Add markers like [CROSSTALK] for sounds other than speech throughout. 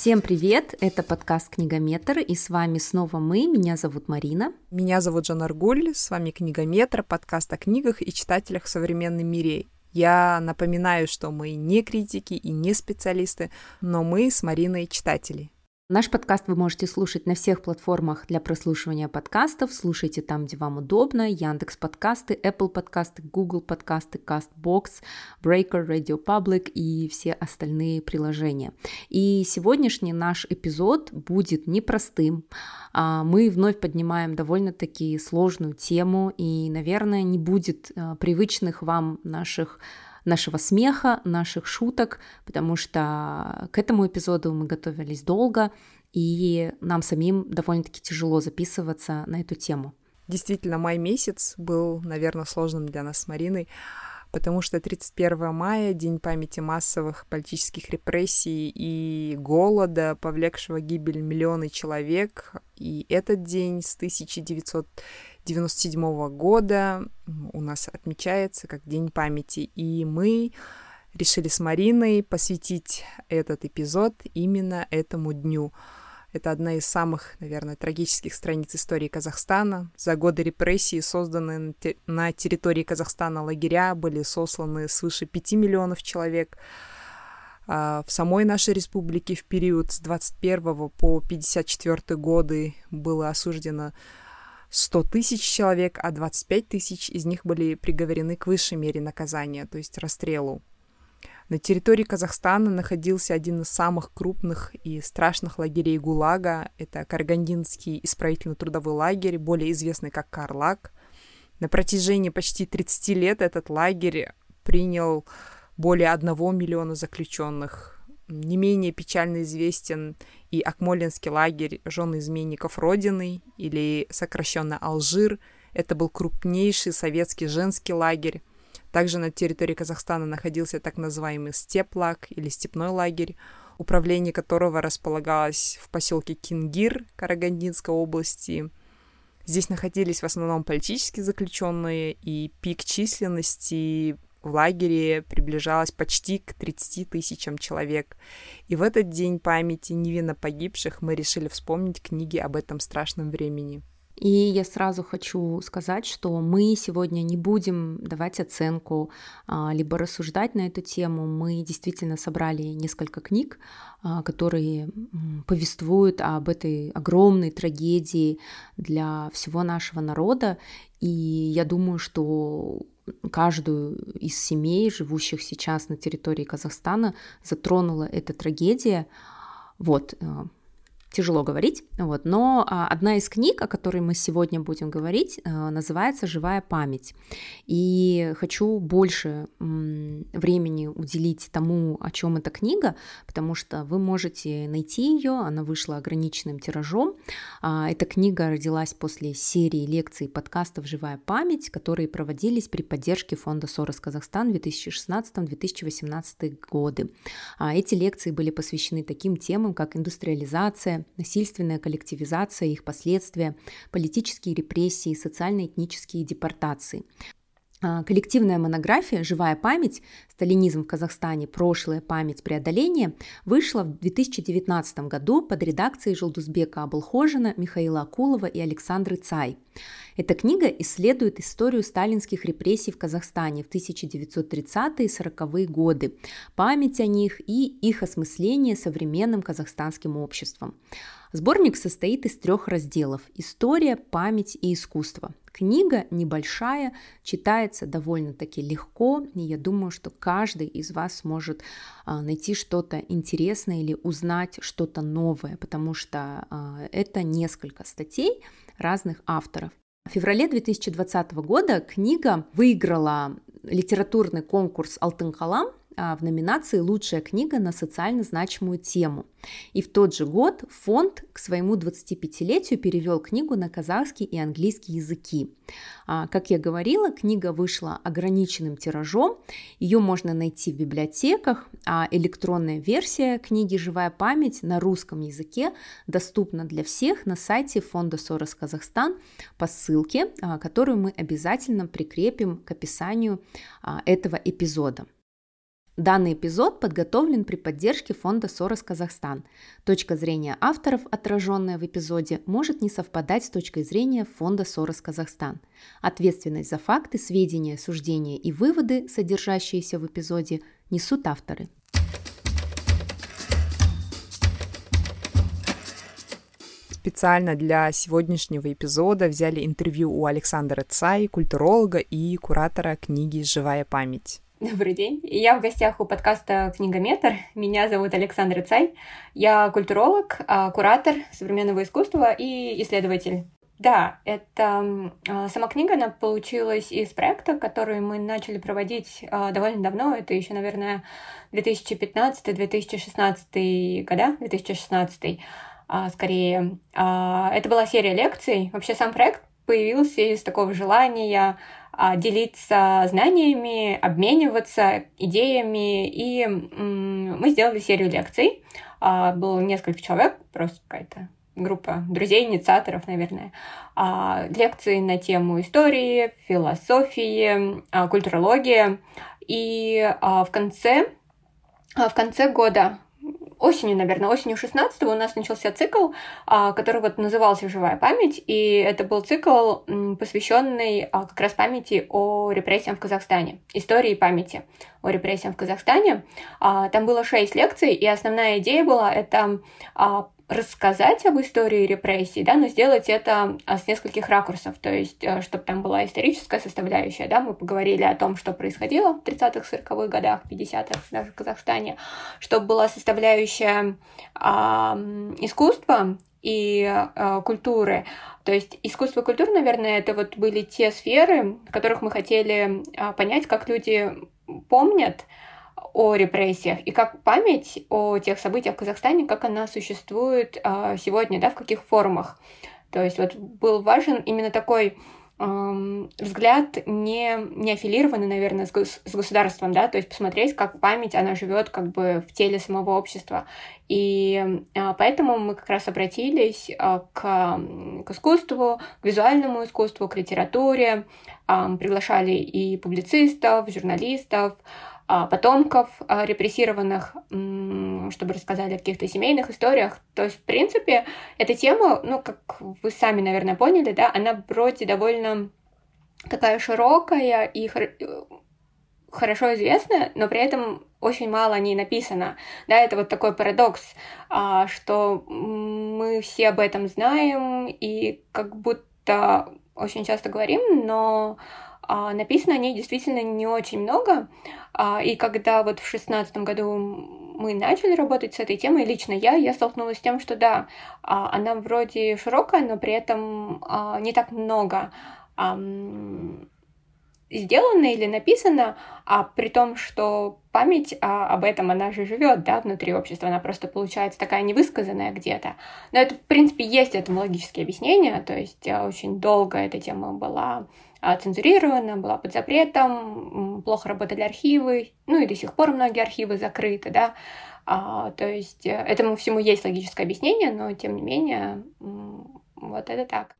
Всем привет! Это подкаст «Книгометр», и с вами снова мы. Меня зовут Марина. Меня зовут Жан Аргуль, с вами «Книгометр», подкаст о книгах и читателях в современном мире. Я напоминаю, что мы не критики и не специалисты, но мы с Мариной читатели. Наш подкаст вы можете слушать на всех платформах для прослушивания подкастов. Слушайте там, где вам удобно. Яндекс подкасты, Apple подкасты, Google подкасты, CastBox, Breaker, Radio Public и все остальные приложения. И сегодняшний наш эпизод будет непростым. А, мы вновь поднимаем довольно-таки сложную тему и, наверное, не будет а, привычных вам наших нашего смеха, наших шуток, потому что к этому эпизоду мы готовились долго, и нам самим довольно-таки тяжело записываться на эту тему. Действительно, май месяц был, наверное, сложным для нас с Мариной, потому что 31 мая — день памяти массовых политических репрессий и голода, повлекшего гибель миллионы человек. И этот день с 1900 97 года у нас отмечается как День памяти, и мы решили с Мариной посвятить этот эпизод именно этому дню. Это одна из самых, наверное, трагических страниц истории Казахстана. За годы репрессий, созданные на территории Казахстана лагеря, были сосланы свыше 5 миллионов человек. А в самой нашей республике в период с 21 по 54 годы было осуждено 100 тысяч человек, а 25 тысяч из них были приговорены к высшей мере наказания, то есть расстрелу. На территории Казахстана находился один из самых крупных и страшных лагерей ГУЛАГа. Это Каргандинский исправительно-трудовой лагерь, более известный как Карлак. На протяжении почти 30 лет этот лагерь принял более 1 миллиона заключенных. Не менее печально известен и Акмолинский лагерь жены изменников Родины, или сокращенно Алжир. Это был крупнейший советский женский лагерь. Также на территории Казахстана находился так называемый степлаг или степной лагерь, управление которого располагалось в поселке Кингир Карагандинской области. Здесь находились в основном политические заключенные, и пик численности в лагере приближалась почти к 30 тысячам человек. И в этот день памяти невинно погибших мы решили вспомнить книги об этом страшном времени. И я сразу хочу сказать, что мы сегодня не будем давать оценку, а, либо рассуждать на эту тему. Мы действительно собрали несколько книг, а, которые повествуют об этой огромной трагедии для всего нашего народа. И я думаю, что каждую из семей, живущих сейчас на территории Казахстана, затронула эта трагедия. Вот, э, тяжело говорить, вот, но а, одна из книг, о которой мы сегодня будем говорить, а, называется «Живая память». И хочу больше времени уделить тому, о чем эта книга, потому что вы можете найти ее, она вышла ограниченным тиражом. А, эта книга родилась после серии лекций и подкастов «Живая память», которые проводились при поддержке фонда «Сорос Казахстан» 2016-2018 годы. А, эти лекции были посвящены таким темам, как индустриализация, насильственная коллективизация их последствия, политические репрессии, социально-этнические депортации. А, коллективная монография «Живая память. Сталинизм в Казахстане. Прошлое. Память. Преодоление» вышла в 2019 году под редакцией Желдузбека Абылхожина, Михаила Акулова и Александры Цай. Эта книга исследует историю сталинских репрессий в Казахстане в 1930-е и 40-е годы, память о них и их осмысление современным казахстанским обществом. Сборник состоит из трех разделов – история, память и искусство. Книга небольшая, читается довольно-таки легко, и я думаю, что каждый из вас сможет а, найти что-то интересное или узнать что-то новое, потому что а, это несколько статей разных авторов. В феврале 2020 года книга выиграла литературный конкурс «Алтын Калам», в номинации «Лучшая книга на социально значимую тему». И в тот же год фонд к своему 25-летию перевел книгу на казахский и английский языки. А, как я говорила, книга вышла ограниченным тиражом, ее можно найти в библиотеках, а электронная версия книги «Живая память» на русском языке доступна для всех на сайте фонда Сорос Казахстан по ссылке, а, которую мы обязательно прикрепим к описанию этого эпизода. Данный эпизод подготовлен при поддержке фонда «Сорос Казахстан». Точка зрения авторов, отраженная в эпизоде, может не совпадать с точкой зрения фонда «Сорос Казахстан». Ответственность за факты, сведения, суждения и выводы, содержащиеся в эпизоде, несут авторы. специально для сегодняшнего эпизода взяли интервью у Александра Цай, культуролога и куратора книги «Живая память». [LAUGHS] Добрый день. Я в гостях у подкаста «Книгометр». Меня зовут Александр Цай. Я культуролог, а, куратор современного искусства и исследователь. Да, это а, сама книга, она получилась из проекта, который мы начали проводить а, довольно давно. Это еще, наверное, 2015-2016 года, 2016 скорее. Это была серия лекций. Вообще сам проект появился из такого желания делиться знаниями, обмениваться идеями. И мы сделали серию лекций. А, было несколько человек, просто какая-то группа друзей, инициаторов, наверное, а, лекции на тему истории, философии, культурологии. И в конце, в конце года осенью, наверное, осенью 16 у нас начался цикл, а, который вот назывался «Живая память», и это был цикл, посвященный а, как раз памяти о репрессиям в Казахстане, истории памяти о репрессиях в Казахстане. А, там было шесть лекций, и основная идея была это рассказать об истории репрессий, да, но сделать это а, с нескольких ракурсов, то есть, э, чтобы там была историческая составляющая, да, мы поговорили о том, что происходило в 30-х, 40-х годах, 50-х, даже в Казахстане, чтобы была составляющая а, искусства и а, культуры. То есть искусство и культура, наверное, это вот были те сферы, в которых мы хотели а, понять, как люди помнят, о репрессиях и как память о тех событиях в Казахстане, как она существует э, сегодня, да, в каких формах. То есть вот был важен именно такой эм, взгляд не, не аффилированный, наверное, с, гос- с государством, да, то есть посмотреть, как память, она живет как бы в теле самого общества. И э, поэтому мы как раз обратились э, к, к искусству, к визуальному искусству, к литературе, э, приглашали и публицистов, журналистов, а, потомков а, репрессированных, чтобы рассказали о каких-то семейных историях. То есть, в принципе, эта тема, ну, как вы сами, наверное, поняли, да, она вроде довольно такая широкая и хорошо известная, но при этом очень мало о ней написано. Да, это вот такой парадокс, а, что мы все об этом знаем и как будто очень часто говорим, но а, написано о ней действительно не очень много. А, и когда вот в шестнадцатом году мы начали работать с этой темой, лично я, я столкнулась с тем, что да, а, она вроде широкая, но при этом а, не так много сделано или написано, а при том, что память а, об этом, она же живет, да, внутри общества, она просто получается такая невысказанная где-то. Но это, в принципе, есть этому логические объяснения, то есть а, очень долго эта тема была а, цензурирована, была под запретом, плохо работали архивы, ну и до сих пор многие архивы закрыты, да, а, то есть э, этому всему есть логическое объяснение, но тем не менее вот это так.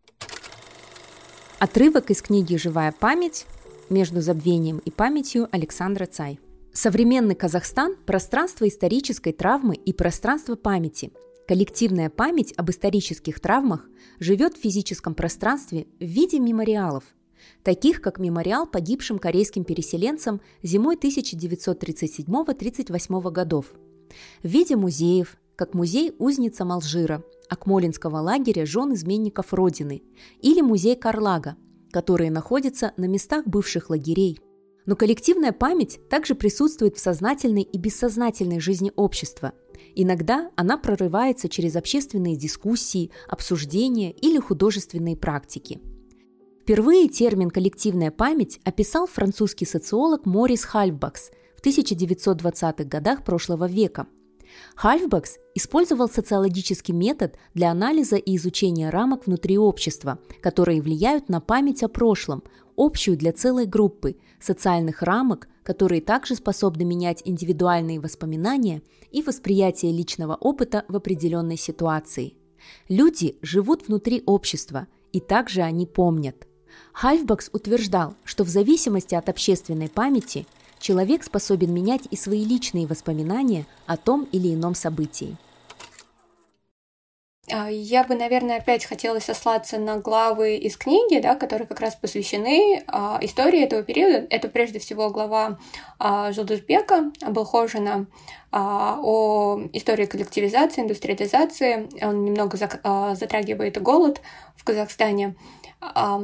Отрывок из книги «Живая память» между забвением и памятью Александра Цай. Современный Казахстан – пространство исторической травмы и пространство памяти. Коллективная память об исторических травмах живет в физическом пространстве в виде мемориалов – таких как мемориал погибшим корейским переселенцам зимой 1937-38 годов, в виде музеев, как музей узница Малжира, Акмолинского лагеря жен изменников Родины или музей Карлага, которые находятся на местах бывших лагерей. Но коллективная память также присутствует в сознательной и бессознательной жизни общества. Иногда она прорывается через общественные дискуссии, обсуждения или художественные практики – Впервые термин «коллективная память» описал французский социолог Морис Хальфбакс в 1920-х годах прошлого века. Хальфбакс использовал социологический метод для анализа и изучения рамок внутри общества, которые влияют на память о прошлом, общую для целой группы, социальных рамок, которые также способны менять индивидуальные воспоминания и восприятие личного опыта в определенной ситуации. Люди живут внутри общества, и также они помнят. Хальфбакс утверждал, что в зависимости от общественной памяти человек способен менять и свои личные воспоминания о том или ином событии. А, я бы, наверное, опять хотела сослаться на главы из книги, да, которые как раз посвящены а, истории этого периода. Это прежде всего глава а, Жулдусбека Абылхожина а, о истории коллективизации, индустриализации. Он немного зак- а, затрагивает голод в Казахстане. А,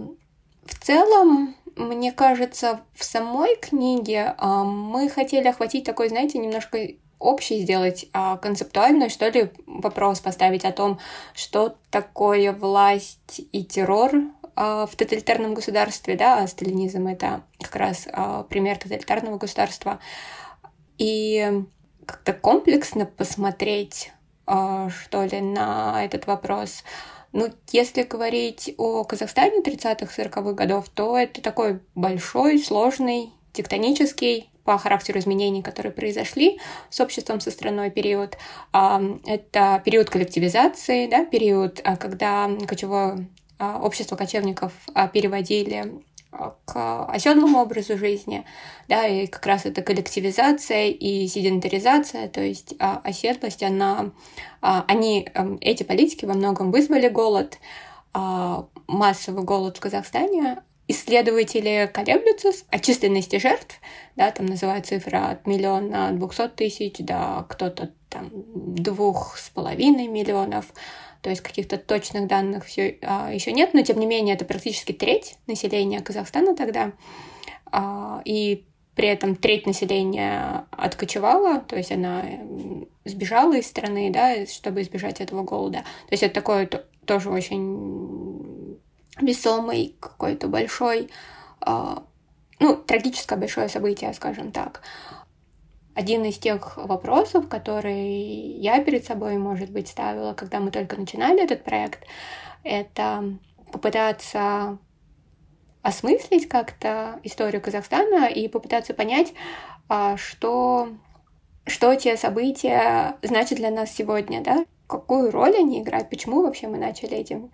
в целом, мне кажется, в самой книге а, мы хотели охватить такой, знаете, немножко общий сделать, а концептуальный, что ли, вопрос поставить о том, что такое власть и террор а, в тоталитарном государстве, да, а сталинизм — это как раз а, пример тоталитарного государства. И как-то комплексно посмотреть, что ли, на этот вопрос. Ну, если говорить о Казахстане 30-40-х годов, то это такой большой, сложный, тектонический по характеру изменений, которые произошли с обществом, со страной период. Это период коллективизации, да, период, а, когда кочевое а, общество кочевников а, переводили к оседлому образу жизни, да, и как раз это коллективизация и седентаризация, то есть оседлость, она, они, эти политики во многом вызвали голод, массовый голод в Казахстане, исследователи колеблются о численности жертв, да, там называют цифра от миллиона двухсот тысяч до кто-то там двух с половиной миллионов, то есть каких-то точных данных все а, еще нет, но тем не менее это практически треть населения Казахстана тогда, а, и при этом треть населения откочевала, то есть она сбежала из страны, да, чтобы избежать этого голода. То есть это такое тоже очень весомый, какой-то большой, э, ну, трагическое большое событие, скажем так. Один из тех вопросов, которые я перед собой, может быть, ставила, когда мы только начинали этот проект, это попытаться осмыслить как-то историю Казахстана и попытаться понять, а, что, что те события значат для нас сегодня, да? какую роль они играют, почему вообще мы начали этим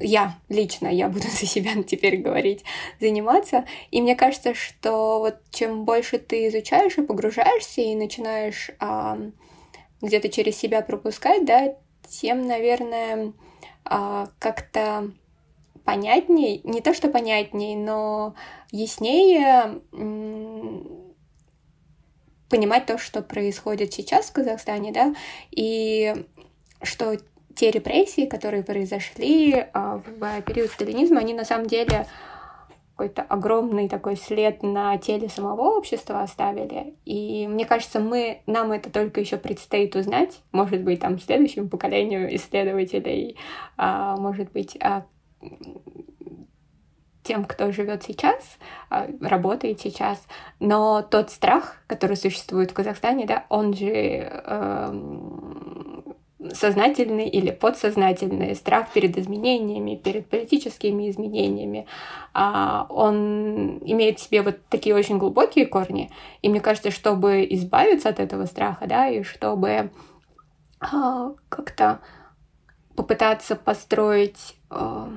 я лично, я буду [LAUGHS] за себя теперь говорить, заниматься. И мне кажется, что вот чем больше ты изучаешь и погружаешься, и начинаешь а, где-то через себя пропускать, да, тем, наверное, а, как-то понятнее, не то что понятнее, но яснее понимать то, что происходит сейчас в Казахстане, да, и что те репрессии, которые произошли а, в период сталинизма, они на самом деле какой-то огромный такой след на теле самого общества оставили. И мне кажется, мы, нам это только еще предстоит узнать. Может быть, там следующему поколению исследователей, а, может быть, а, тем, кто живет сейчас, а, работает сейчас. Но тот страх, который существует в Казахстане, да, он же э, сознательный или подсознательный страх перед изменениями, перед политическими изменениями, а, он имеет в себе вот такие очень глубокие корни. И мне кажется, чтобы избавиться от этого страха, да, и чтобы а, как-то попытаться построить а,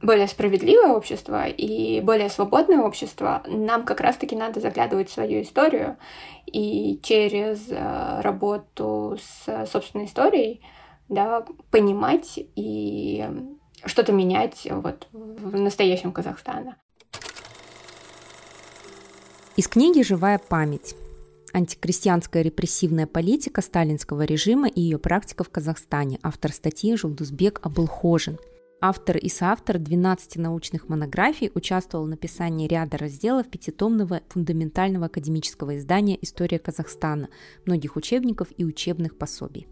более справедливое общество и более свободное общество, нам как раз-таки надо заглядывать в свою историю и через э, работу с собственной историей да, понимать и что-то менять вот в настоящем Казахстане. Из книги «Живая память. Антикрестьянская репрессивная политика сталинского режима и ее практика в Казахстане». Автор статьи Жулдузбек Абылхожин – Автор и соавтор 12 научных монографий участвовал в написании ряда разделов пятитомного фундаментального академического издания «История Казахстана», многих учебников и учебных пособий.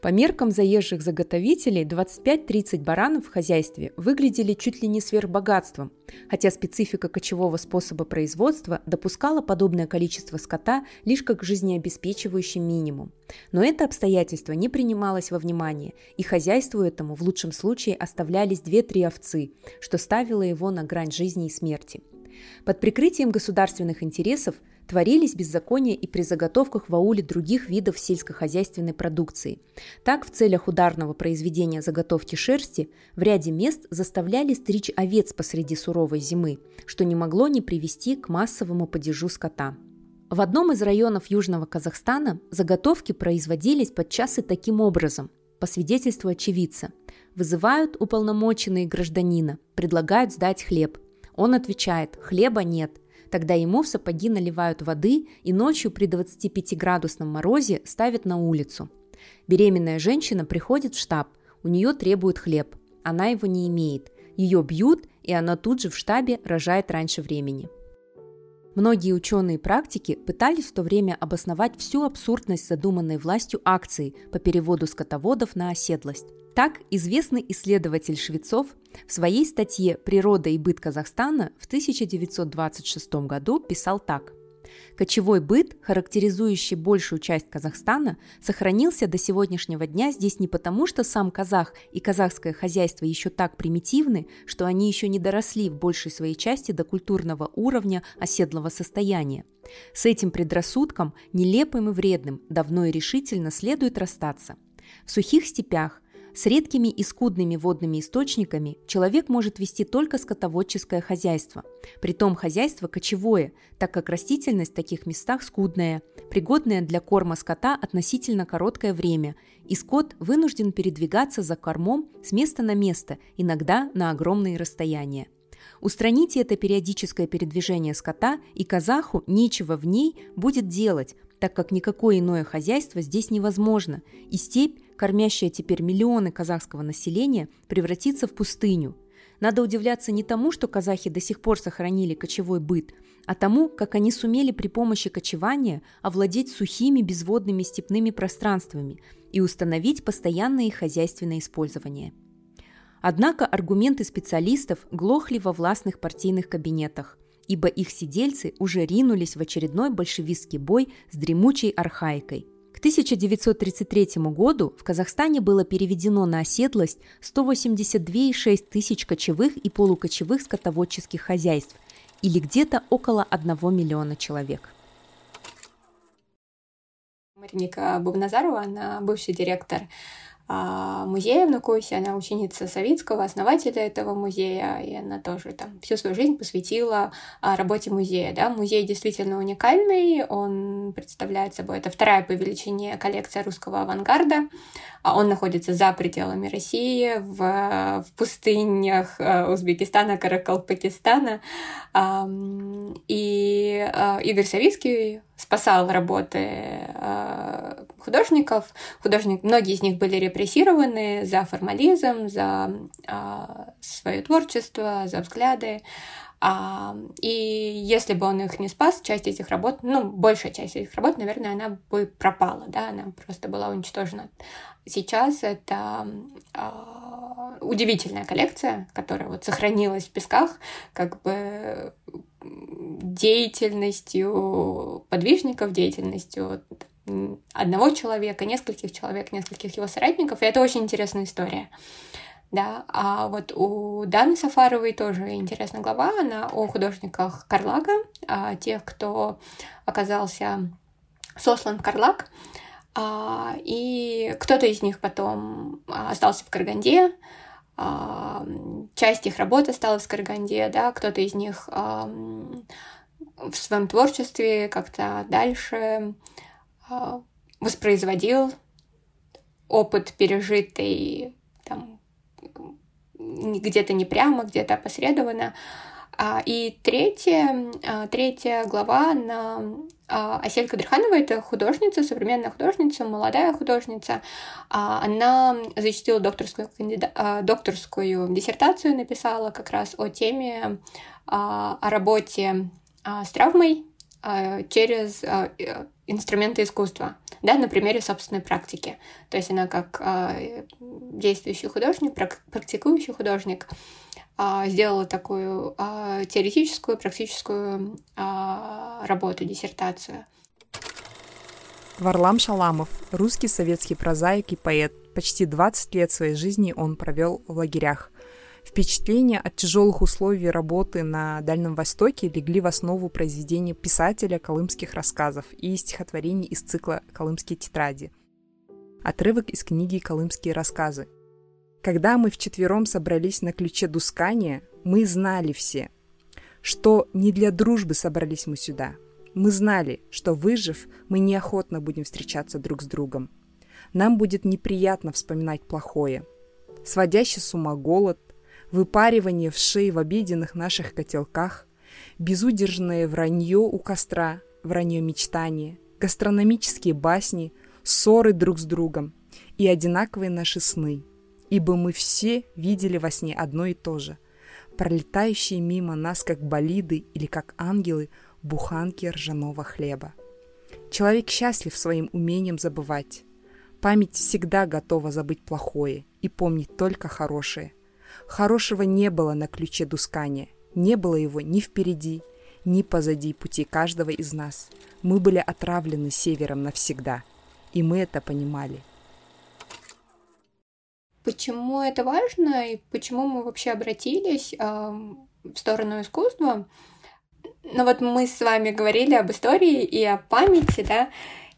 По меркам заезжих заготовителей 25-30 баранов в хозяйстве выглядели чуть ли не сверхбогатством, хотя специфика кочевого способа производства допускала подобное количество скота лишь как жизнеобеспечивающий минимум. Но это обстоятельство не принималось во внимание, и хозяйству этому в лучшем случае оставлялись 2-3 овцы, что ставило его на грань жизни и смерти – Под прикрытием государственных интересов творились беззакония и при заготовках в ауле других видов сельскохозяйственной продукции. Так, в целях ударного произведения заготовки шерсти в ряде мест заставляли стричь овец посреди суровой зимы, что не могло не привести к массовому падежу скота. В одном из районов Южного Казахстана заготовки производились подчас и таким образом, по свидетельству очевидца. Вызывают уполномоченные гражданина, предлагают сдать хлеб. Он отвечает «хлеба нет», Тогда ему в сапоги наливают воды и ночью при 25-градусном морозе ставят на улицу. Беременная женщина приходит в штаб, у нее требуют хлеб, она его не имеет. Ее бьют, и она тут же в штабе рожает раньше времени. Многие ученые практики пытались в то время обосновать всю абсурдность задуманной властью акции по переводу скотоводов на оседлость. Так, известный исследователь Швецов в своей статье «Природа и быт Казахстана» в 1926 году писал так. Кочевой быт, характеризующий большую часть Казахстана, сохранился до сегодняшнего дня здесь не потому, что сам казах и казахское хозяйство еще так примитивны, что они еще не доросли в большей своей части до культурного уровня оседлого состояния. С этим предрассудком, нелепым и вредным, давно и решительно следует расстаться. В сухих степях, с редкими и скудными водными источниками человек может вести только скотоводческое хозяйство. Притом хозяйство кочевое, так как растительность в таких местах скудная, пригодная для корма скота относительно короткое время, и скот вынужден передвигаться за кормом с места на место, иногда на огромные расстояния. Устраните это периодическое передвижение скота, и казаху нечего в ней будет делать, так как никакое иное хозяйство здесь невозможно, и степь кормящая теперь миллионы казахского населения, превратится в пустыню. Надо удивляться не тому, что казахи до сих пор сохранили кочевой быт, а тому, как они сумели при помощи кочевания овладеть сухими безводными степными пространствами и установить постоянное хозяйственное использование. Однако аргументы специалистов глохли во властных партийных кабинетах, ибо их сидельцы уже ринулись в очередной большевистский бой с дремучей архаикой – к 1933 году в Казахстане было переведено на оседлость 182,6 тысяч кочевых и полукочевых скотоводческих хозяйств, или где-то около 1 миллиона человек. Мариника Бубназарова, она бывший директор а, музея в Нукусе. Она ученица Савицкого, основателя этого музея, и она тоже там всю свою жизнь посвятила а, работе музея. Да? Музей действительно уникальный, он представляет собой, это вторая по величине коллекция русского авангарда. А он находится за пределами России, в, в пустынях Узбекистана, Каракалпакистана. И Игорь Савицкий спасал работы художников. Художник, многие из них были репрессированы за формализм, за свое творчество, за взгляды. А, и если бы он их не спас, часть этих работ, ну, большая часть этих работ, наверное, она бы пропала, да, она просто была уничтожена. Сейчас это а, удивительная коллекция, которая вот сохранилась в песках, как бы деятельностью подвижников, деятельностью одного человека, нескольких человек, нескольких его соратников, и это очень интересная история. Да, а вот у Даны Сафаровой тоже интересная глава, она о художниках Карлага, о тех, кто оказался сослан в Карлаг, а, и кто-то из них потом остался в Караганде, а, часть их работы осталась в Караганде, да, кто-то из них а, в своем творчестве как-то дальше воспроизводил опыт, пережитый там, где-то не прямо, где-то опосредованно. А, и третья, а, третья глава на а, Асель Кадрханова — это художница, современная художница, молодая художница. Она защитила докторскую, докторскую диссертацию, написала как раз о теме, о работе с травмой через инструменты искусства, да, на примере собственной практики. То есть она как э, действующий художник, практикующий художник э, сделала такую э, теоретическую, практическую э, работу, диссертацию. Варлам Шаламов, русский советский прозаик и поэт. Почти 20 лет своей жизни он провел в лагерях. Впечатления от тяжелых условий работы на Дальнем Востоке легли в основу произведения писателя колымских рассказов и стихотворений из цикла «Колымские тетради». Отрывок из книги «Колымские рассказы». Когда мы вчетвером собрались на ключе Дускания, мы знали все, что не для дружбы собрались мы сюда. Мы знали, что выжив, мы неохотно будем встречаться друг с другом. Нам будет неприятно вспоминать плохое. Сводящий с ума голод, выпаривание в шее в обеденных наших котелках, безудержное вранье у костра, вранье мечтания, гастрономические басни, ссоры друг с другом и одинаковые наши сны, ибо мы все видели во сне одно и то же, пролетающие мимо нас как болиды или как ангелы буханки ржаного хлеба. Человек счастлив своим умением забывать. Память всегда готова забыть плохое и помнить только хорошее. Хорошего не было на ключе Дускания, не было его ни впереди, ни позади пути каждого из нас. Мы были отравлены севером навсегда, и мы это понимали. Почему это важно и почему мы вообще обратились э, в сторону искусства? Ну вот мы с вами говорили об истории и о памяти, да,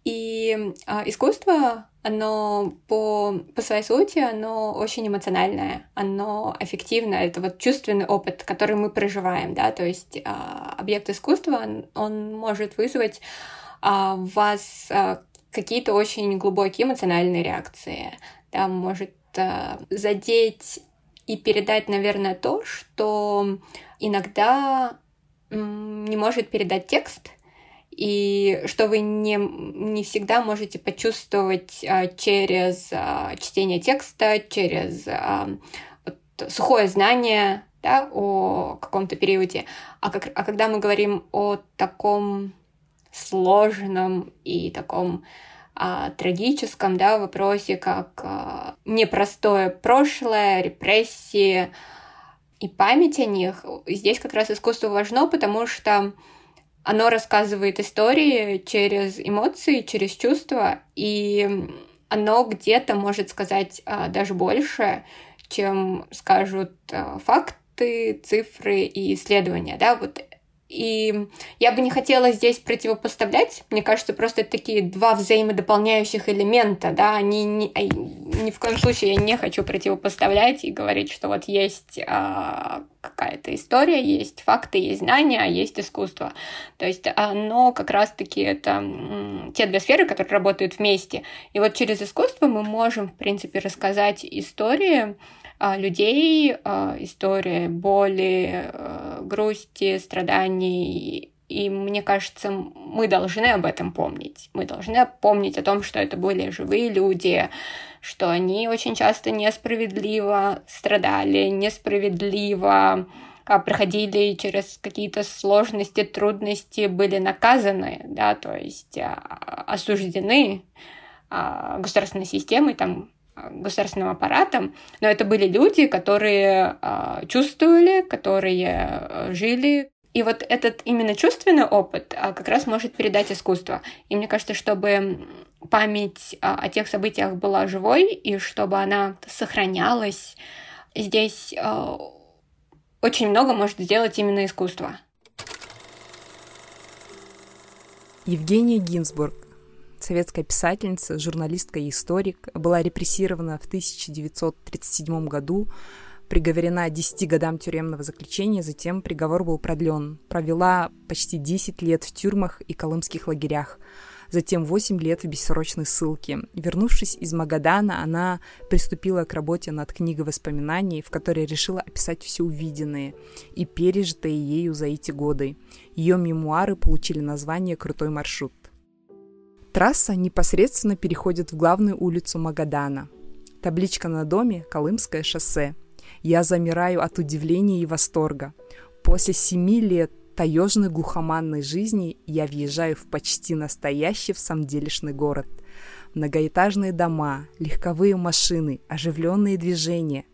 и э, искусство оно по, по своей сути, оно очень эмоциональное, оно аффективное, это вот чувственный опыт, который мы проживаем, да, то есть э, объект искусства, он, он может вызвать э, в вас э, какие-то очень глубокие эмоциональные реакции, да, может э, задеть и передать, наверное, то, что иногда не может передать текст, и что вы не, не всегда можете почувствовать а, через а, чтение текста, через а, вот, сухое знание да, о каком-то периоде. А, как, а когда мы говорим о таком сложном и таком а, трагическом да, вопросе, как а, непростое прошлое, репрессии и память о них, здесь как раз искусство важно, потому что оно рассказывает истории через эмоции, через чувства, и оно где-то может сказать а, даже больше, чем скажут а, факты, цифры и исследования, да, вот и я бы не хотела здесь противопоставлять. Мне кажется, просто это такие два взаимодополняющих элемента, да, они ни, ни в коем случае я не хочу противопоставлять и говорить, что вот есть а, какая-то история, есть факты, есть знания, а есть искусство. То есть оно как раз-таки это те две сферы, которые работают вместе. И вот через искусство мы можем, в принципе, рассказать истории, а, людей, а, история боли, а, грусти, страданий. И мне кажется, мы должны об этом помнить. Мы должны помнить о том, что это были живые люди, что они очень часто несправедливо страдали, несправедливо проходили через какие-то сложности, трудности, были наказаны, да, то есть осуждены государственной системой, там государственным аппаратом, но это были люди, которые э, чувствовали, которые э, жили. И вот этот именно чувственный опыт э, как раз может передать искусство. И мне кажется, чтобы память э, о тех событиях была живой и чтобы она сохранялась, здесь э, очень много может сделать именно искусство. Евгения Гинзбург советская писательница, журналистка и историк, была репрессирована в 1937 году, приговорена 10 годам тюремного заключения, затем приговор был продлен. Провела почти 10 лет в тюрьмах и колымских лагерях, затем 8 лет в бессрочной ссылке. Вернувшись из Магадана, она приступила к работе над книгой воспоминаний, в которой решила описать все увиденное и пережитое ею за эти годы. Ее мемуары получили название «Крутой маршрут». Трасса непосредственно переходит в главную улицу Магадана. Табличка на доме – Колымское шоссе. Я замираю от удивления и восторга. После семи лет таежной глухоманной жизни я въезжаю в почти настоящий в самом делешный город. Многоэтажные дома, легковые машины, оживленные движения.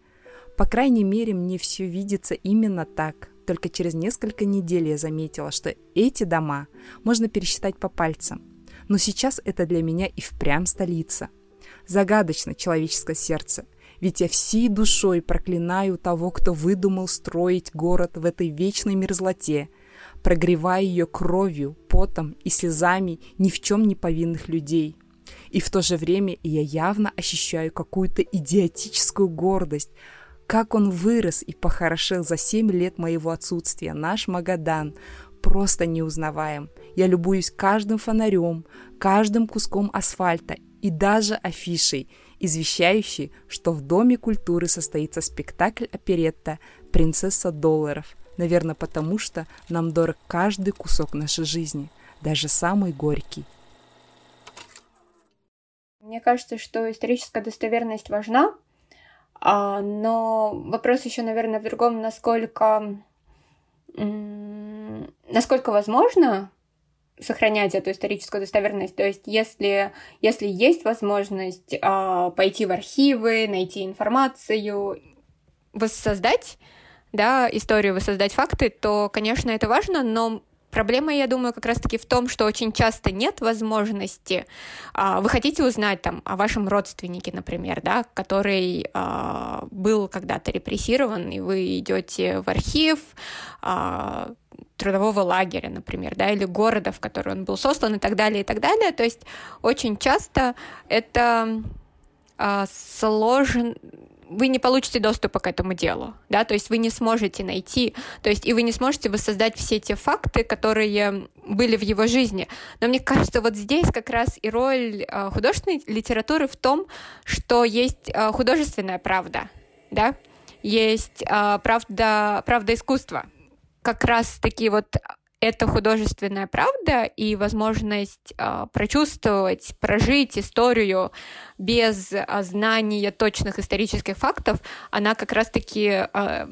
По крайней мере, мне все видится именно так. Только через несколько недель я заметила, что эти дома можно пересчитать по пальцам – но сейчас это для меня и впрямь столица. Загадочно человеческое сердце. Ведь я всей душой проклинаю того, кто выдумал строить город в этой вечной мерзлоте, прогревая ее кровью, потом и слезами ни в чем не повинных людей. И в то же время я явно ощущаю какую-то идиотическую гордость, как он вырос и похорошел за семь лет моего отсутствия, наш Магадан, просто неузнаваем. Я любуюсь каждым фонарем, каждым куском асфальта и даже афишей, извещающей, что в Доме культуры состоится спектакль оперетта «Принцесса долларов», наверное, потому что нам дорог каждый кусок нашей жизни, даже самый горький. Мне кажется, что историческая достоверность важна, а, но вопрос еще, наверное, в другом, насколько, насколько возможно сохранять эту историческую достоверность. То есть, если, если есть возможность э, пойти в архивы, найти информацию, воссоздать да, историю, воссоздать факты, то, конечно, это важно, но Проблема, я думаю, как раз-таки в том, что очень часто нет возможности. А, вы хотите узнать там о вашем родственнике, например, да, который а, был когда-то репрессирован, и вы идете в архив а, трудового лагеря, например, да, или города, в который он был сослан, и так далее, и так далее. То есть очень часто это сложно вы не получите доступа к этому делу, да, то есть вы не сможете найти, то есть и вы не сможете воссоздать все те факты, которые были в его жизни. Но мне кажется, вот здесь как раз и роль э, художественной литературы в том, что есть э, художественная правда, да, есть э, правда, правда искусства. Как раз таки вот это художественная правда и возможность э, прочувствовать, прожить историю без э, знания точных исторических фактов, она как раз-таки э,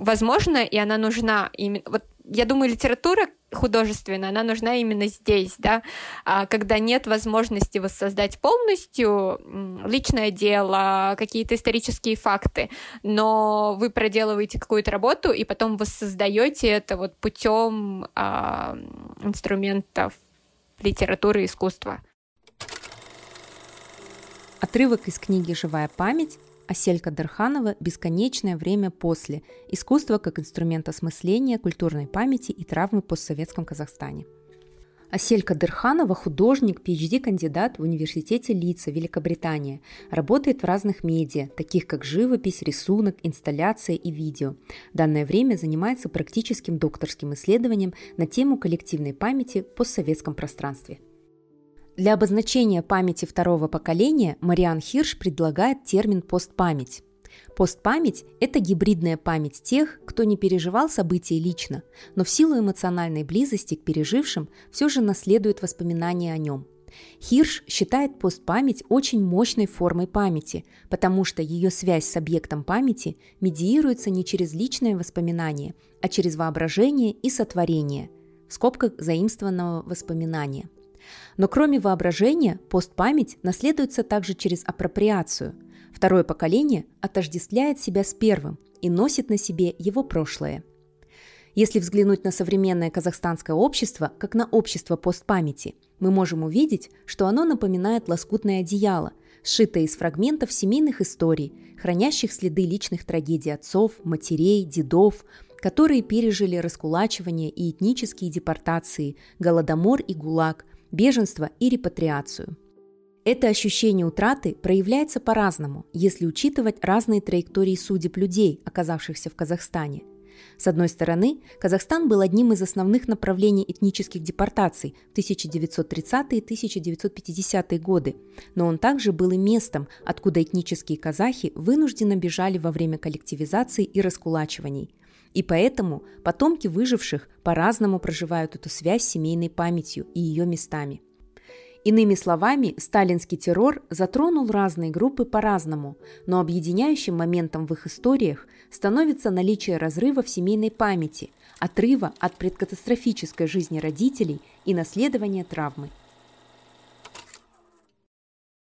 возможна и она нужна. Именно, вот я думаю, литература художественная, она нужна именно здесь, да, а когда нет возможности воссоздать полностью личное дело, какие-то исторические факты, но вы проделываете какую-то работу и потом воссоздаете это вот путем а, инструментов литературы и искусства. Отрывок из книги «Живая память» Аселька Дарханова «Бесконечное время после. Искусство как инструмент осмысления культурной памяти и травмы постсоветском Казахстане». Аселька Дырханова – художник, PhD-кандидат в Университете Лица, Великобритания. Работает в разных медиа, таких как живопись, рисунок, инсталляция и видео. В данное время занимается практическим докторским исследованием на тему коллективной памяти в постсоветском пространстве. Для обозначения памяти второго поколения Мариан Хирш предлагает термин «постпамять». Постпамять – это гибридная память тех, кто не переживал события лично, но в силу эмоциональной близости к пережившим все же наследует воспоминания о нем. Хирш считает постпамять очень мощной формой памяти, потому что ее связь с объектом памяти медиируется не через личное воспоминание, а через воображение и сотворение, в скобках заимствованного воспоминания – но кроме воображения, постпамять наследуется также через апроприацию. Второе поколение отождествляет себя с первым и носит на себе его прошлое. Если взглянуть на современное казахстанское общество, как на общество постпамяти, мы можем увидеть, что оно напоминает лоскутное одеяло, сшитое из фрагментов семейных историй, хранящих следы личных трагедий отцов, матерей, дедов, которые пережили раскулачивание и этнические депортации, голодомор и гулаг, беженство и репатриацию. Это ощущение утраты проявляется по-разному, если учитывать разные траектории судеб людей, оказавшихся в Казахстане. С одной стороны, Казахстан был одним из основных направлений этнических депортаций в 1930-е 1950-е годы, но он также был и местом, откуда этнические казахи вынужденно бежали во время коллективизации и раскулачиваний. И поэтому потомки выживших по-разному проживают эту связь с семейной памятью и ее местами. Иными словами, сталинский террор затронул разные группы по-разному, но объединяющим моментом в их историях становится наличие разрыва в семейной памяти, отрыва от предкатастрофической жизни родителей и наследования травмы.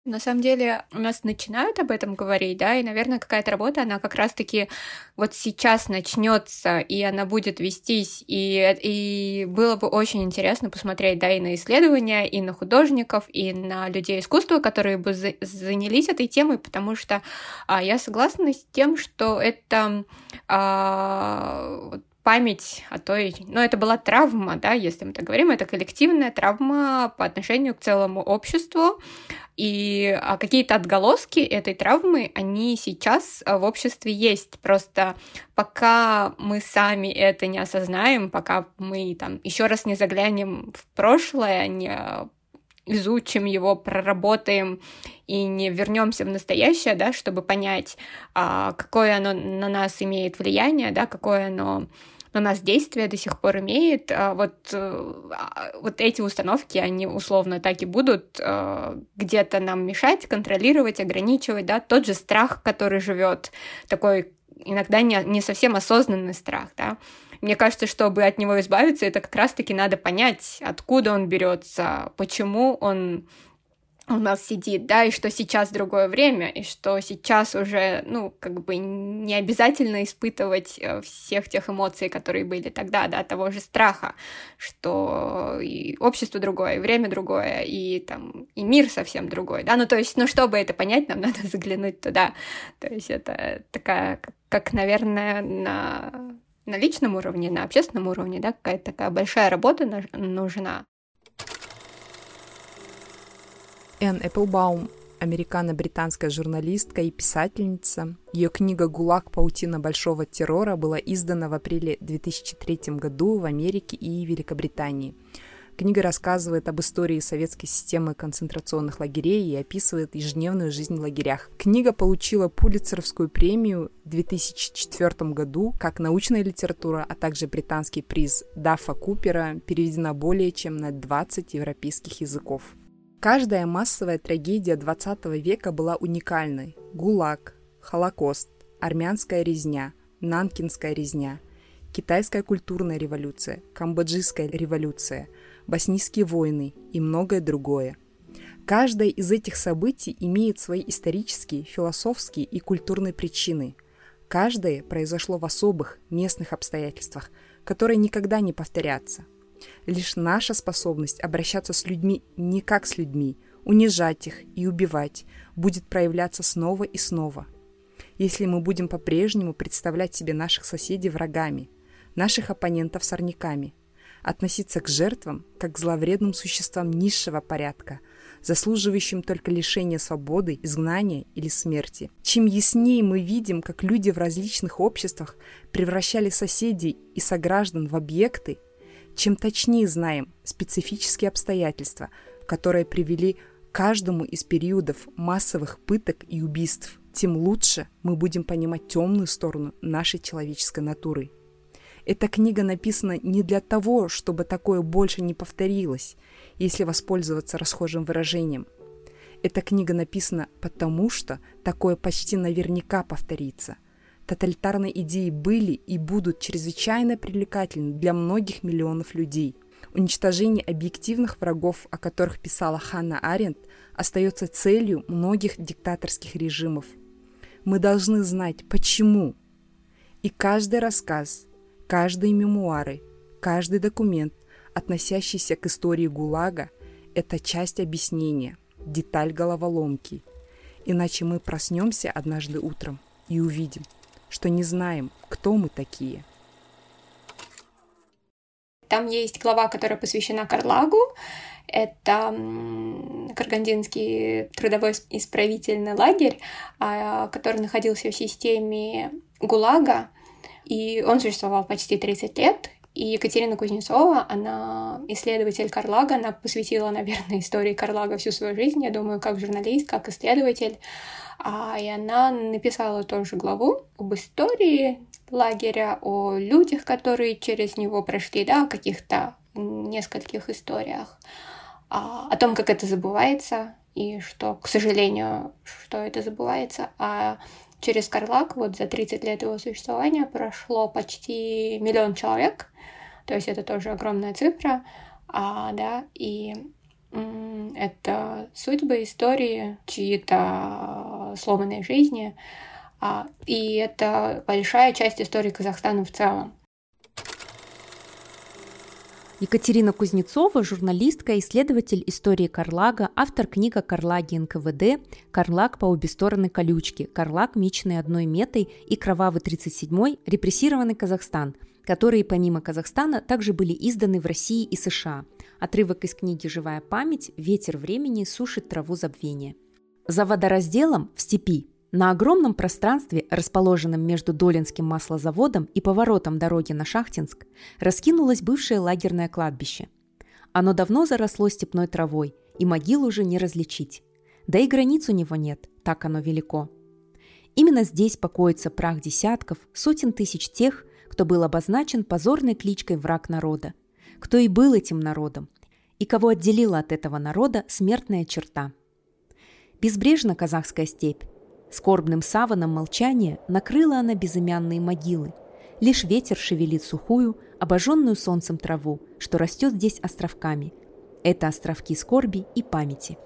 На самом деле у нас начинают об этом говорить, да, и, наверное, какая-то работа, она как раз-таки вот сейчас начнется, и она будет вестись, и, и было бы очень интересно посмотреть, да, и на исследования, и на художников, и на людей искусства, которые бы за, занялись этой темой, потому что а, я согласна с тем, что это а, память о той... Ну, это была травма, да, если мы так говорим, это коллективная травма по отношению к целому обществу, и а какие-то отголоски этой травмы, они сейчас в обществе есть. Просто пока мы сами это не осознаем, пока мы там еще раз не заглянем в прошлое, не изучим его, проработаем и не вернемся в настоящее, да, чтобы понять, а, какое оно на нас имеет влияние, да, какое оно на нас действие до сих пор имеет, а, вот, э, а, вот эти установки, они условно так и будут э, где-то нам мешать, контролировать, ограничивать, да, тот же страх, который живет, такой иногда не, не совсем осознанный страх, да. Мне кажется, чтобы от него избавиться, это как раз-таки надо понять, откуда он берется, почему он у нас сидит, да, и что сейчас другое время, и что сейчас уже, ну, как бы не обязательно испытывать э, всех тех эмоций, которые были тогда, да, того же страха, что и общество другое, и время другое, и там, и мир совсем другой, да, ну, то есть, ну, чтобы это понять, нам [LAUGHS] надо заглянуть туда, то есть это такая, как, наверное, на на личном уровне, на общественном уровне, да, какая-то такая большая работа нужна. Энн Эпплбаум – американо-британская журналистка и писательница. Ее книга «ГУЛАГ. Паутина большого террора» была издана в апреле 2003 году в Америке и Великобритании. Книга рассказывает об истории советской системы концентрационных лагерей и описывает ежедневную жизнь в лагерях. Книга получила Пулитцеровскую премию в 2004 году как научная литература, а также британский приз Даффа Купера, переведена более чем на 20 европейских языков. Каждая массовая трагедия 20 века была уникальной. ГУЛАГ, Холокост, армянская резня, Нанкинская резня, китайская культурная революция, камбоджийская революция, боснийские войны и многое другое. Каждое из этих событий имеет свои исторические, философские и культурные причины. Каждое произошло в особых местных обстоятельствах, которые никогда не повторятся – Лишь наша способность обращаться с людьми не как с людьми, унижать их и убивать, будет проявляться снова и снова. Если мы будем по-прежнему представлять себе наших соседей врагами, наших оппонентов сорняками, относиться к жертвам как к зловредным существам низшего порядка, заслуживающим только лишения свободы, изгнания или смерти. Чем яснее мы видим, как люди в различных обществах превращали соседей и сограждан в объекты, чем точнее знаем специфические обстоятельства, которые привели каждому из периодов массовых пыток и убийств, тем лучше мы будем понимать темную сторону нашей человеческой натуры. Эта книга написана не для того, чтобы такое больше не повторилось, если воспользоваться расхожим выражением. Эта книга написана потому, что такое почти наверняка повторится. Тоталитарные идеи были и будут чрезвычайно привлекательны для многих миллионов людей. Уничтожение объективных врагов, о которых писала Ханна Аренд, остается целью многих диктаторских режимов. Мы должны знать, почему. И каждый рассказ, каждые мемуары, каждый документ, относящийся к истории ГУЛАГа, это часть объяснения, деталь головоломки. Иначе мы проснемся однажды утром и увидим, что не знаем, кто мы такие. Там есть глава, которая посвящена Карлагу. Это Каргандинский трудовой исправительный лагерь, а, который находился в системе ГУЛАГа, и он существовал почти 30 лет. И Екатерина Кузнецова, она исследователь Карлага, она посвятила, наверное, истории Карлага всю свою жизнь, я думаю, как журналист, как исследователь. А, и она написала тоже главу об истории лагеря, о людях, которые через него прошли, да, о каких-то нескольких историях, а, о том, как это забывается, и что, к сожалению, что это забывается. А через Карлак вот за 30 лет его существования прошло почти миллион человек, то есть это тоже огромная цифра, а, да, и это судьбы, истории, чьи-то сломанные жизни, а, и это большая часть истории Казахстана в целом. Екатерина Кузнецова, журналистка, исследователь истории Карлага, автор книга «Карлаги НКВД», «Карлаг по обе стороны колючки», «Карлаг, мечный одной метой» и «Кровавый 37-й. Репрессированный Казахстан», которые помимо Казахстана также были изданы в России и США. Отрывок из книги «Живая память. Ветер времени сушит траву забвения». За водоразделом в степи на огромном пространстве, расположенном между Долинским маслозаводом и поворотом дороги на Шахтинск, раскинулось бывшее лагерное кладбище. Оно давно заросло степной травой, и могил уже не различить. Да и границ у него нет, так оно велико. Именно здесь покоится прах десятков, сотен тысяч тех, кто был обозначен позорной кличкой «враг народа», кто и был этим народом, и кого отделила от этого народа смертная черта. Безбрежна казахская степь, Скорбным саваном молчания накрыла она безымянные могилы. Лишь ветер шевелит сухую, обожженную солнцем траву, что растет здесь островками. Это островки скорби и памяти.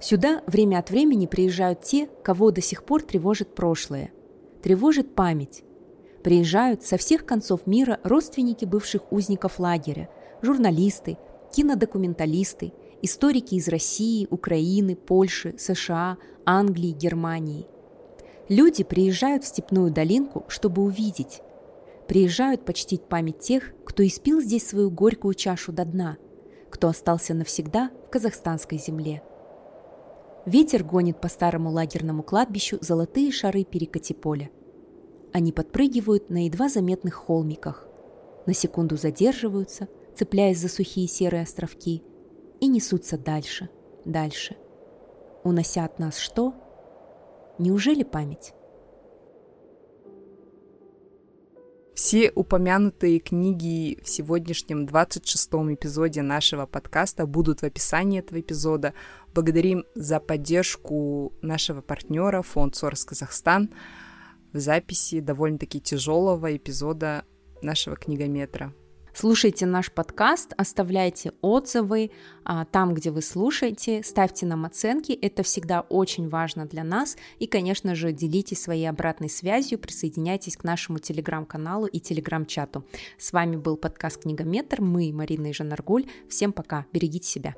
Сюда время от времени приезжают те, кого до сих пор тревожит прошлое. Тревожит память. Приезжают со всех концов мира родственники бывших узников лагеря, журналисты, кинодокументалисты, историки из России, Украины, Польши, США, Англии, Германии. Люди приезжают в степную долинку, чтобы увидеть. Приезжают почтить память тех, кто испил здесь свою горькую чашу до дна, кто остался навсегда в казахстанской земле. Ветер гонит по старому лагерному кладбищу золотые шары перекати поля. Они подпрыгивают на едва заметных холмиках, на секунду задерживаются, цепляясь за сухие серые островки, и несутся дальше, дальше – унося от нас что? Неужели память? Все упомянутые книги в сегодняшнем 26-м эпизоде нашего подкаста будут в описании этого эпизода. Благодарим за поддержку нашего партнера фонд Сорос Казахстан в записи довольно-таки тяжелого эпизода нашего книгометра. Слушайте наш подкаст, оставляйте отзывы а, там, где вы слушаете, ставьте нам оценки, это всегда очень важно для нас. И, конечно же, делитесь своей обратной связью, присоединяйтесь к нашему телеграм-каналу и телеграм-чату. С вами был подкаст «Книгометр», мы, Марина и Жанаргуль. Всем пока, берегите себя.